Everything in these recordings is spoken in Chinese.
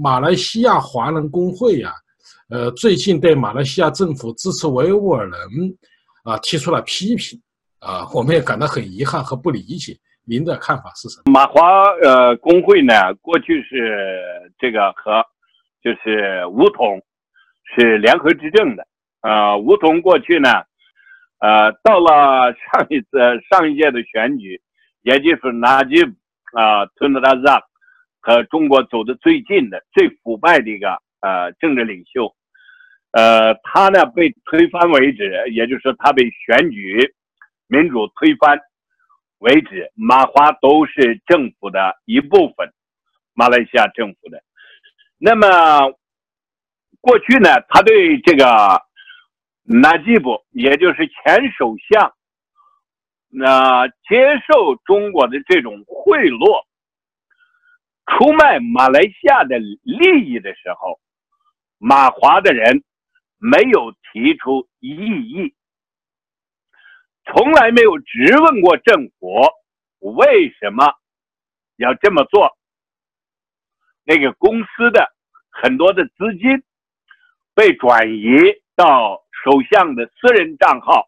马来西亚华人工会呀，呃，最近对马来西亚政府支持维吾尔人啊提出了批评，啊，我们也感到很遗憾和不理解。您的看法是什么？马华呃工会呢，过去是这个和就是吴统是联合执政的，呃，吴统过去呢，呃，到了上一次上一届的选举，也就是纳吉啊，吞德拉扎和中国走的最近的、最腐败的一个呃政治领袖，呃，他呢被推翻为止，也就是说他被选举民主推翻。为止，马华都是政府的一部分，马来西亚政府的。那么过去呢，他对这个纳吉布，也就是前首相，那接受中国的这种贿赂、出卖马来西亚的利益的时候，马华的人没有提出异议。从来没有质问过政府为什么要这么做。那个公司的很多的资金被转移到首相的私人账号，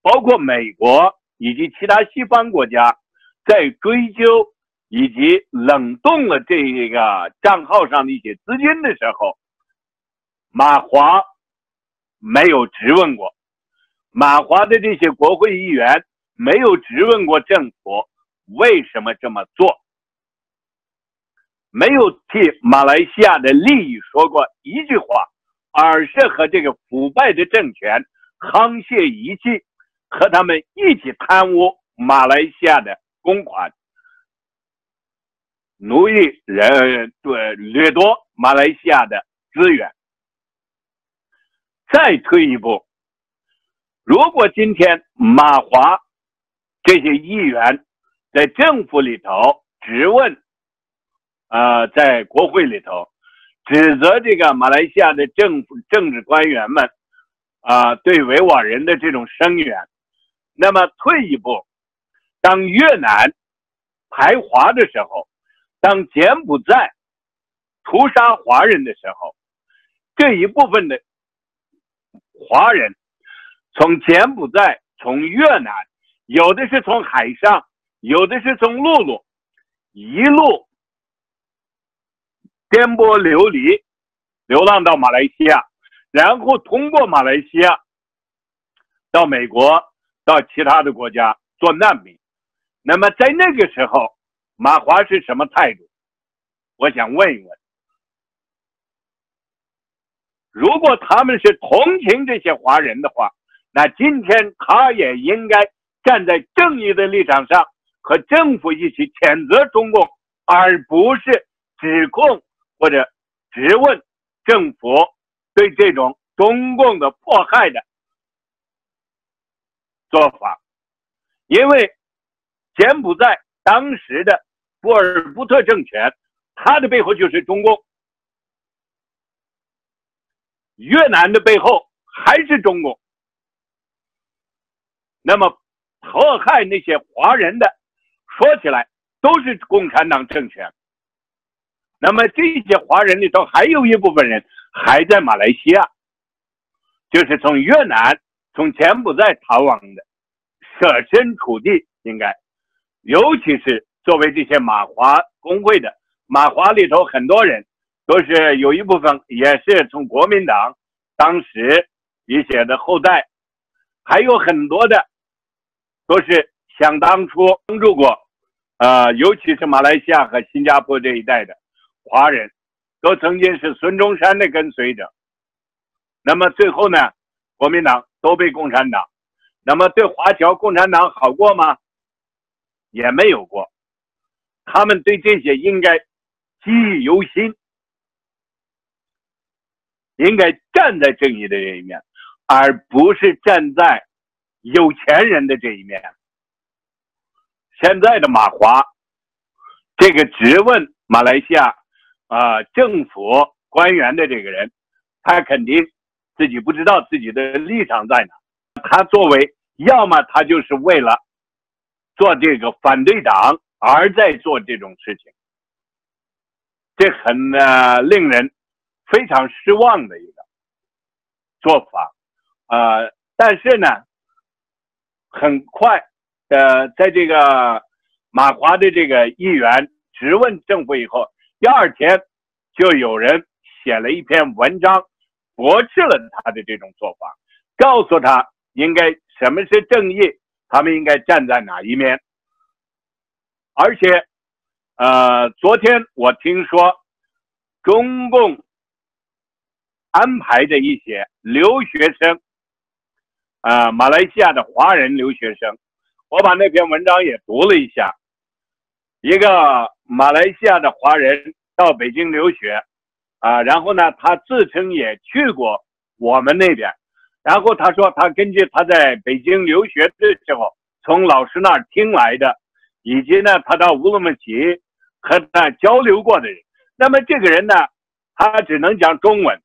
包括美国以及其他西方国家在追究以及冷冻了这个账号上的一些资金的时候，马华没有质问过。马华的这些国会议员没有质问过政府为什么这么做，没有替马来西亚的利益说过一句话，而是和这个腐败的政权沆瀣一气，和他们一起贪污马来西亚的公款，奴役人对掠夺马来西亚的资源。再退一步。如果今天马华这些议员在政府里头质问，啊，在国会里头指责这个马来西亚的政府政治官员们，啊，对维吾尔人的这种声援，那么退一步，当越南排华的时候，当柬埔寨屠杀华人的时候，这一部分的华人。从柬埔寨，从越南，有的是从海上，有的是从陆路，一路颠簸流离，流浪到马来西亚，然后通过马来西亚到美国，到其他的国家做难民。那么在那个时候，马华是什么态度？我想问一问。如果他们是同情这些华人的话，那今天他也应该站在正义的立场上，和政府一起谴责中共，而不是指控或者质问政府对这种中共的迫害的做法。因为柬埔寨当时的波尔布特政权，它的背后就是中共；越南的背后还是中共。那么迫害那些华人的，说起来都是共产党政权。那么这些华人里头还有一部分人还在马来西亚，就是从越南、从柬埔寨逃亡的，设身处地应该，尤其是作为这些马华工会的马华里头很多人，都是有一部分也是从国民党当时一些的后代，还有很多的。都是想当初帮助过，呃，尤其是马来西亚和新加坡这一带的华人，都曾经是孙中山的跟随者。那么最后呢，国民党都被共产党，那么对华侨共产党好过吗？也没有过。他们对这些应该记忆犹新，应该站在正义的这一面，而不是站在。有钱人的这一面，现在的马华，这个质问马来西亚啊政府官员的这个人，他肯定自己不知道自己的立场在哪。他作为，要么他就是为了做这个反对党而在做这种事情，这很呢令人非常失望的一个做法，呃，但是呢，很快，呃，在这个马华的这个议员质问政府以后，第二天就有人写了一篇文章，驳斥了他的这种做法，告诉他应该什么是正义，他们应该站在哪一面，而且。呃，昨天我听说中共安排的一些留学生，啊，马来西亚的华人留学生，我把那篇文章也读了一下。一个马来西亚的华人到北京留学，啊，然后呢，他自称也去过我们那边，然后他说他根据他在北京留学的时候从老师那儿听来的，以及呢，他到乌鲁木齐。和他交流过的人，那么这个人呢，他只能讲中文，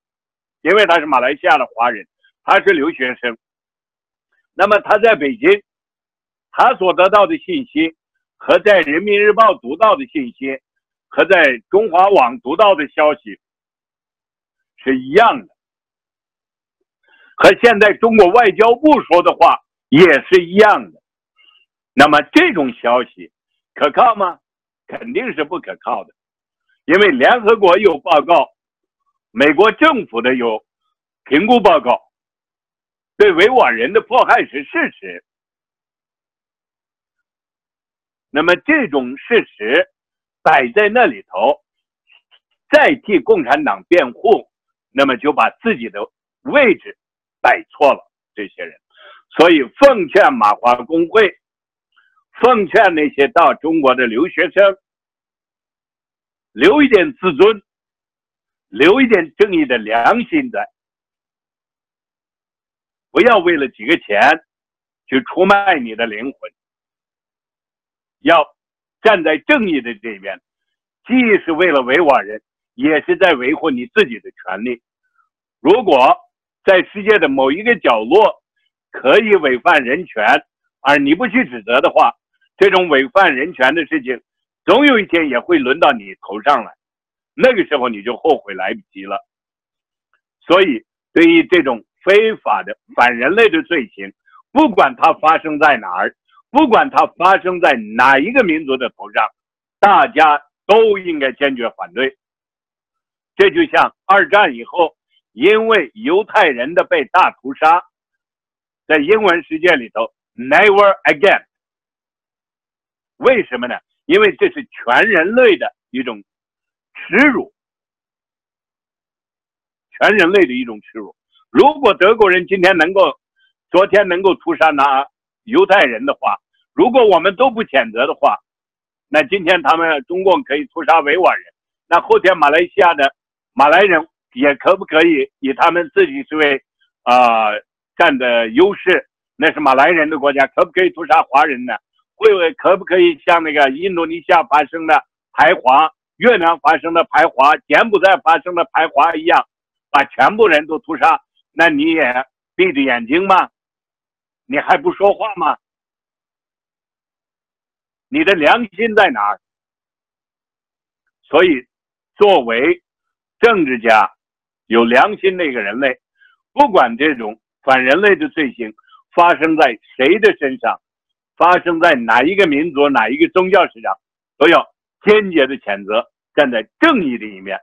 因为他是马来西亚的华人，他是留学生。那么他在北京，他所得到的信息和在人民日报读到的信息，和在中华网读到的消息是一样的，和现在中国外交部说的话也是一样的。那么这种消息可靠吗？肯定是不可靠的，因为联合国有报告，美国政府的有评估报告，对维吾尔人的迫害是事实。那么这种事实摆在那里头，再替共产党辩护，那么就把自己的位置摆错了。这些人，所以奉劝马华工会。奉劝那些到中国的留学生，留一点自尊，留一点正义的良心在，不要为了几个钱去出卖你的灵魂，要站在正义的这边，既是为了维吾尔人，也是在维护你自己的权利。如果在世界的某一个角落可以违反人权，而你不去指责的话，这种违反人权的事情，总有一天也会轮到你头上来，那个时候你就后悔来不及了。所以，对于这种非法的反人类的罪行，不管它发生在哪儿，不管它发生在哪一个民族的头上，大家都应该坚决反对。这就像二战以后，因为犹太人的被大屠杀，在英文世界里头，never again。为什么呢？因为这是全人类的一种耻辱，全人类的一种耻辱。如果德国人今天能够，昨天能够屠杀那犹太人的话，如果我们都不谴责的话，那今天他们中共可以屠杀维吾尔人，那后天马来西亚的马来人也可不可以以他们自己是为啊占的优势？那是马来人的国家，可不可以屠杀华人呢？会不会可不可以像那个印度尼西亚发生的排华、越南发生的排华、柬埔寨发生的排华一样，把全部人都屠杀？那你也闭着眼睛吗？你还不说话吗？你的良心在哪儿？所以，作为政治家、有良心的一个人类，不管这种反人类的罪行发生在谁的身上。发生在哪一个民族、哪一个宗教史上，都要坚决的谴责，站在正义的一面。